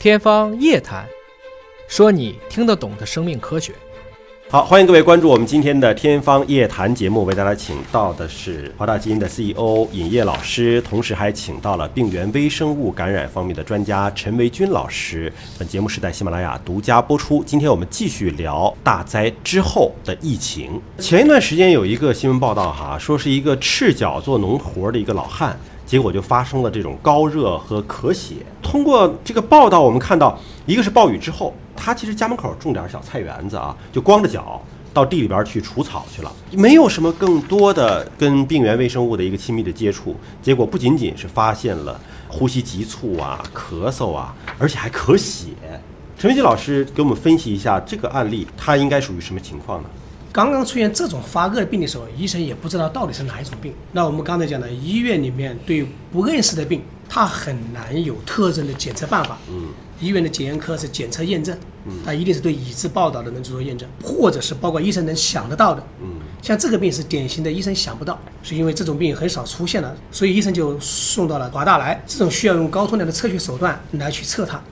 天方夜谭，说你听得懂的生命科学。好，欢迎各位关注我们今天的《天方夜谭》节目，为大家请到的是华大基因的 CEO 尹烨老师，同时还请到了病原微生物感染方面的专家陈维军老师。本节目是在喜马拉雅独家播出。今天我们继续聊大灾之后的疫情。前一段时间有一个新闻报道哈，说是一个赤脚做农活的一个老汉，结果就发生了这种高热和咳血。通过这个报道，我们看到，一个是暴雨之后。他其实家门口种点小菜园子啊，就光着脚到地里边去除草去了，没有什么更多的跟病原微生物的一个亲密的接触。结果不仅仅是发现了呼吸急促啊、咳嗽啊，而且还咳血。陈维基老师给我们分析一下这个案例，它应该属于什么情况呢？刚刚出现这种发热的病的时候，医生也不知道到底是哪一种病。那我们刚才讲的，医院里面对不认识的病，它很难有特征的检测办法。嗯。医院的检验科是检测验证，嗯它一定是对已知报道的能做验证，或者是包括医生能想得到的。嗯，像这个病是典型的医生想不到，是因为这种病很少出现了，所以医生就送到了华大来。这种需要用高通量的测序手段来去测它。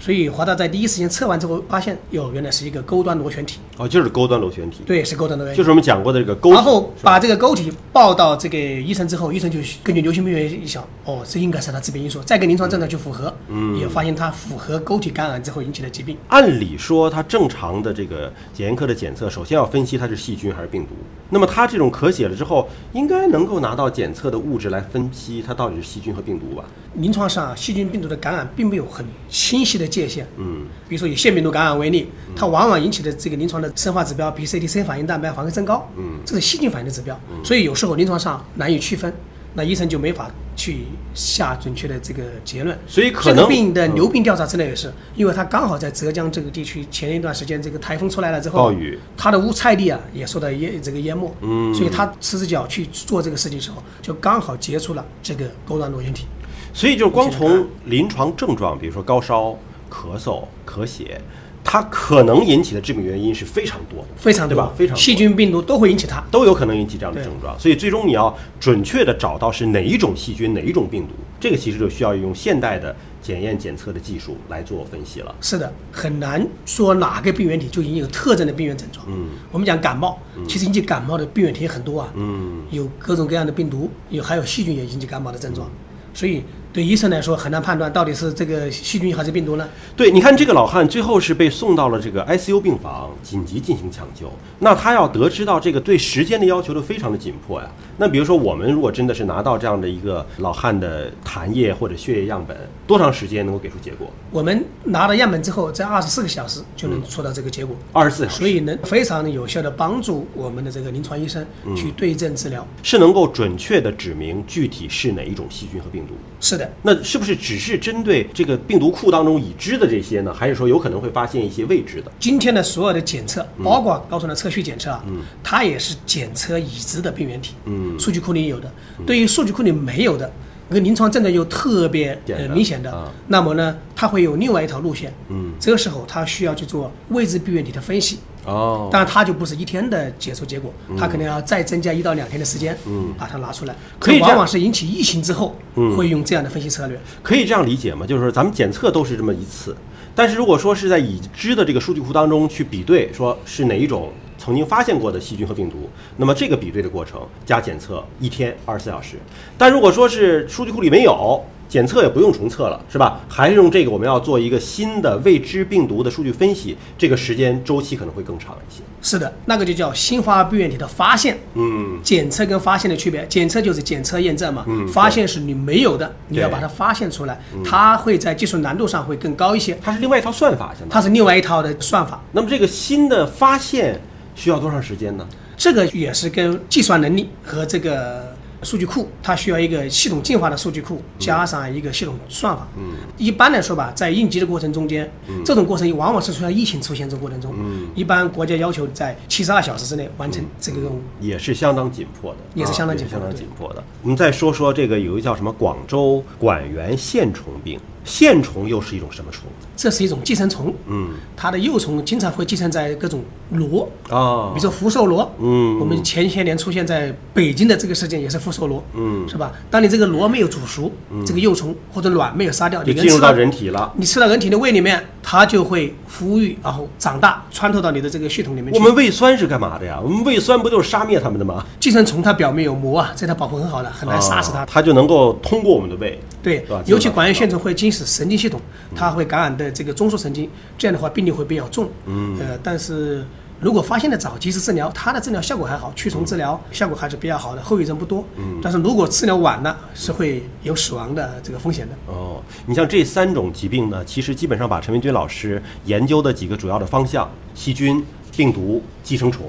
所以华大在第一时间测完之后，发现哟，原来是一个钩端螺旋体。哦，就是钩端螺旋体。对，是钩端螺旋体。就是我们讲过的这个钩。然后把这个钩体报到这个医生之后，医生就根据流行病学一想，哦，这应该是它致病因素，再跟临床症状去符合，嗯，也发现它符合钩体感染之后引起的疾病。按理说，它正常的这个检验科的检测，首先要分析它是细菌还是病毒。那么它这种咳血了之后，应该能够拿到检测的物质来分析它到底是细菌和病毒吧？临床上，细菌病毒的感染并没有很清晰的界限。嗯，比如说以腺病毒感染为例，它往往引起的这个临床的生化指标，比如 CT-C 反应蛋白反应增高，嗯，这是细菌反应的指标，所以有时候临床上难以区分。那医生就没法去下准确的这个结论，所以可能这个病的流病调查之类也是，因为它刚好在浙江这个地区前一段时间这个台风出来了之后，暴雨，他的乌菜地啊也受到淹这个淹没，嗯，所以他赤着脚去做这个事情的时候，就刚好接触了这个钩端螺旋体，所以就是光从临床症状，比如说高烧、咳嗽、咳血。它可能引起的致病原因是非常多的，非常对吧？非常细菌、病毒都会引起它，都有可能引起这样的症状。所以最终你要准确的找到是哪一种细菌、哪一种病毒，这个其实就需要用现代的检验检测的技术来做分析了。是的，很难说哪个病原体就已经有特征的病原症状。嗯，我们讲感冒，其实引起感冒的病原体很多啊。嗯，有各种各样的病毒，有还有细菌也引起感冒的症状，所以。对医生来说很难判断到底是这个细菌还是病毒呢？对，你看这个老汉最后是被送到了这个 ICU 病房紧急进行抢救。那他要得知到这个对时间的要求都非常的紧迫呀。那比如说我们如果真的是拿到这样的一个老汉的痰液或者血液样本，多长时间能够给出结果？我们拿到样本之后，在二十四个小时就能出到这个结果。二十四小时，所以能非常有效的帮助我们的这个临床医生去对症治疗，是能够准确的指明具体是哪一种细菌和病毒。是的，那是不是只是针对这个病毒库当中已知的这些呢？还是说有可能会发现一些未知的？今天的所有的检测，包括高通的测序检测啊，它也是检测已知的病原体。嗯，数据库里有的，对于数据库里没有的，那个临床症状又特别呃明显的，那么呢，它会有另外一条路线。嗯，这个时候它需要去做未知病原体的分析。哦，当然它就不是一天的检测结果，它可能要再增加一到两天的时间，嗯，把它拿出来。可以往往是引起疫情之后，嗯会用这样的分析策略。可以这样理解吗？就是说咱们检测都是这么一次，但是如果说是在已知的这个数据库当中去比对，说是哪一种曾经发现过的细菌和病毒，那么这个比对的过程加检测一天二十四小时。但如果说是数据库里没有。检测也不用重测了，是吧？还是用这个，我们要做一个新的未知病毒的数据分析，这个时间周期可能会更长一些。是的，那个就叫新发病原体的发现。嗯，检测跟发现的区别，检测就是检测验证嘛，嗯，发现是你没有的，你要把它发现出来，它会在技术难度上会更高一些。它是另外一套算法，它是另外一套的算法。那么这个新的发现需要多长时间呢？这个也是跟计算能力和这个。数据库它需要一个系统进化的数据库，加上一个系统算法。嗯，一般来说吧，在应急的过程中间，这种过程往往是出现疫情出现这过程中。嗯，一般国家要求在七十二小时之内完成这个任务，也是相当紧迫的，也是相当紧迫的相当紧迫的。我们再说说这个有一个叫什么广州管源线虫病。线虫又是一种什么虫子？这是一种寄生虫，嗯它的幼虫经常会寄生在各种螺，啊比如说福寿螺，嗯我们前些年出现在北京的这个事件也是福寿螺，嗯是吧？当你这个螺没有煮熟，这个幼虫或者卵没有杀掉，就进入到人体了。你吃到人体的胃里面，它就会孵育，然后长大，穿透到你的这个系统里面去。我们胃酸是干嘛的呀？我们胃酸不就是杀灭它们的吗？寄生虫它表面有膜啊，这它保护很好的，很难杀死它。啊它就能够通过我们的胃。对，尤其管源线虫会侵蚀神经系统，它会感染的这个中枢神经，这样的话病例会比较重。嗯，呃，但是如果发现的早，及时治疗，它的治疗效果还好，驱虫治疗效果还是比较好的，后遗症不多。嗯，但是如果治疗晚了，是会有死亡的这个风险的。哦，你像这三种疾病呢，其实基本上把陈文军老师研究的几个主要的方向——细菌、病毒、寄生虫，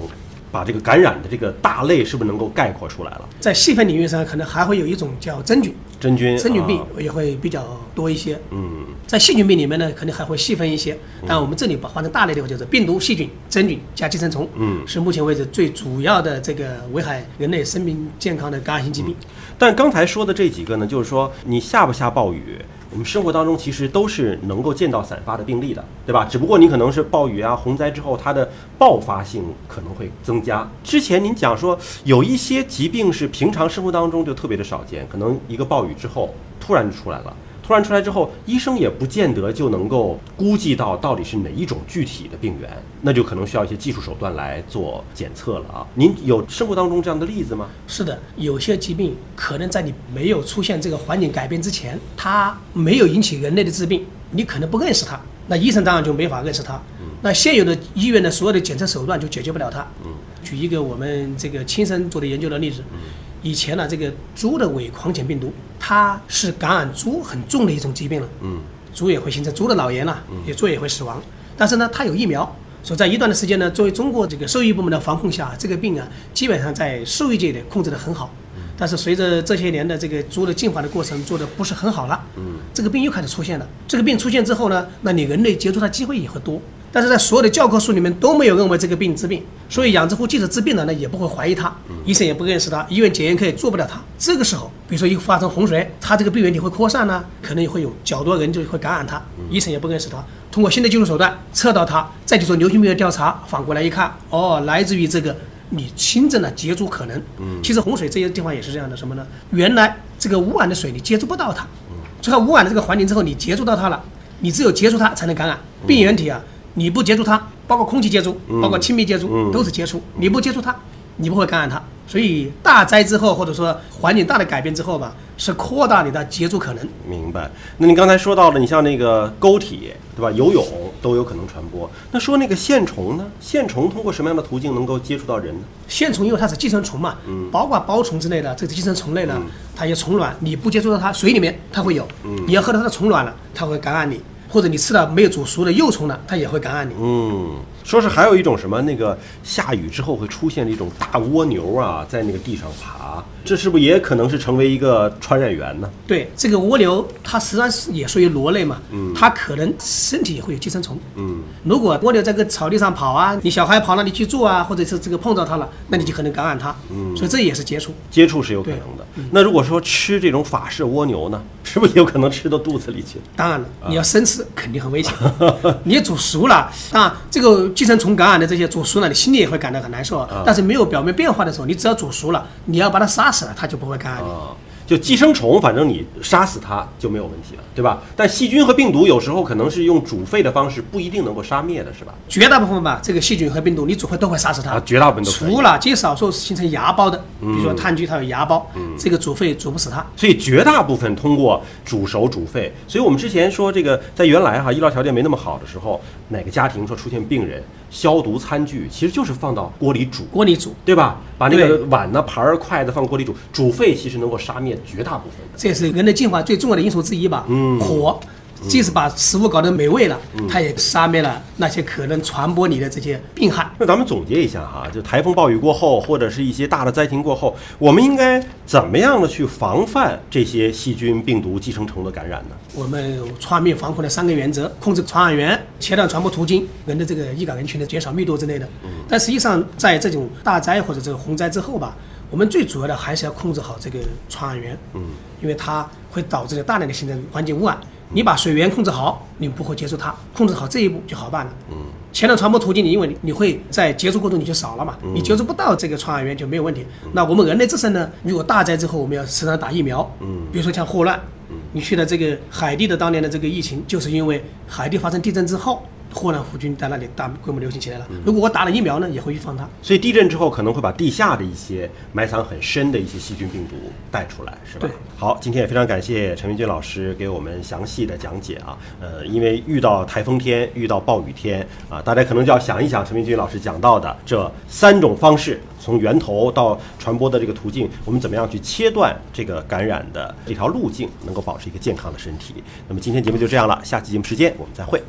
把这个感染的这个大类是不是能够概括出来了？在细分领域上，可能还会有一种叫真菌，真菌、真菌病啊。也会比较多一些。嗯，在细菌病里面呢，可能还会细分一些，但我们这里把换成大类的话，就是病毒、细菌、真菌加寄生虫，嗯。是目前为止最主要的这个危害人类生命健康的感染性疾病。但刚才说的这几个呢，就是说你下不下暴雨，我们生活当中其实都是能够见到散发的病例的，对吧？只不过你可能是暴雨啊、洪灾之后，它的爆发性可能会增加。之前您讲说有一些疾病是平常生活当中就特别的少见，可能一个暴雨之后突然就出来了。突然出来之后，医生也不见得就能够估计到到底是哪一种具体的病源，那就可能需要一些技术手段来做检测了啊。您有生活当中这样的例子吗？是的，有些疾病可能在你没有出现这个环境改变之前，它没有引起人类的致病，你可能不认识它，那医生当然就没法认识它。那现有的医院的所有的检测手段就解决不了它。举一个我们这个亲身做的研究的例子，以前呢，这个猪的伪狂犬病毒，它是感染猪很重的一种疾病了。嗯，猪也会形成猪的脑炎了，也猪也会死亡。但是呢，它有疫苗，所以在一段的时间呢，作为中国这个兽医部门的防控下，这个病啊，基本上在兽医界里控制得很好。但是随着这些年的这个猪的进化的过程做的不是很好了，嗯，这个病又开始出现了。这个病出现之后呢，那你人类接触它机会也会多。但是在所有的教科书里面都没有认为这个病治病，所以养殖户即使治病了呢，也不会怀疑他，医生也不认识他，医院检验科也做不了他。这个时候，比如说一发生洪水，他这个病原体会扩散呢，可能也会有较多人就会感染他，医生也不认识他。通过新的技术手段测到它，再去做流行病的调查，反过来一看，哦，来自于这个你新增的接触可能。其实洪水这些地方也是这样的，什么呢？原来这个污染的水你接触不到它，最后污染的这个环境之后，你接触到它了，你只有接触它才能感染病原体啊。你不接触它，包括空气接触，包括亲密接触，嗯都是接触。你不接触它，你不会感染它。所以大灾之后，或者说环境大的改变之后吧，是扩大你的接触可能。明白。那你刚才说到了，你像那个沟体，对吧？游泳都有可能传播。那说那个线虫呢？线虫通过什么样的途径能够接触到人呢？线虫因为它是寄生虫嘛，包括包虫之类的，这个寄生虫类呢，它有虫卵，你不接触到它，水里面它会有，你要喝到它的虫卵了，它会感染你，或者你吃了没有煮熟的幼虫呢，它也会感染你。嗯，说是还有一种什么，那个下雨之后会出现的一种大蜗牛啊，在那个地上爬，这是不是也可能是成为一个传染源呢？对，这个蜗牛它实际上是也属于螺类嘛，它可能身体也会有寄生虫。嗯，如果蜗牛在个草地上跑啊，你小孩跑那里去住啊，或者是这个碰到它了，那你就可能感染它。嗯，所以这也是接触。接触是有可能的。那如果说吃这种法式蜗牛呢，是不是有可能吃到肚子里去？当然了，你要生吃肯定很危险。你煮熟了，当然这个寄生虫感染的这些煮熟了，你心里也会感到很难受。但是没有表面变化的时候，你只要煮熟了，你要把它杀死了，它就不会感染你。啊，就寄生虫，反正你杀死它就没有问题了，对吧？但细菌和病毒有时候可能是用煮沸的方式，不一定能够杀灭的，是吧？绝大部分吧，这个细菌和病毒你煮沸都会杀死它。啊，绝大部分都除。了极少数形成芽孢的，比如说炭疽它有芽孢，这个煮沸煮不死它。所以绝大部分通过煮熟煮沸。所以我们之前说这个，在原来哈医疗条件没那么好的时候，哪个家庭说出现病人，消毒餐具其实就是放到锅里煮，锅里煮，对吧？把那个碗呢、盘儿、筷子放锅里煮，煮沸其实能够杀灭绝大部分的。这也是人类进化最重要的因素之一吧。嗯火，即使把食物搞得美味了，它也杀灭了那些可能传播你的这些病害。那咱们总结一下哈，就台风暴雨过后，或者是一些大的灾情过后，我们应该怎么样的去防范这些细菌、病毒、寄生虫的感染呢？我们有传病防控的三个原则：控制传染源、切断传播途径、人的这个易感人群的减少密度之类的。但实际上，在这种大灾或者这个洪灾之后吧，我们最主要的还是要控制好这个传染源。嗯，因为它会导致大量的形成环境污染。你把水源控制好，你不会接触它，控制好这一步就好办了。嗯，前段传播途径，你因为你会在接触过程你就少了嘛，你接触不到这个传染源就没有问题。那我们人类自身呢，如果大灾之后，我们要时常打疫苗。嗯，比如说像霍乱，你去了这个海地的当年的这个疫情，就是因为海地发生地震之后。霍乱弧菌在那里大规模流行起来了。如果我打了疫苗呢，也会预防它。所以地震之后可能会把地下的一些埋藏很深的一些细菌病毒带出来，是吧？好，今天也非常感谢陈明军老师给我们详细的讲解啊。呃，因为遇到台风天、遇到暴雨天啊，大家可能就要想一想陈明军老师讲到的这三种方式，从源头到传播的这个途径，我们怎么样去切断这个感染的这条路径，能够保持一个健康的身体。那么今天节目就这样了，下期节目时间我们再会。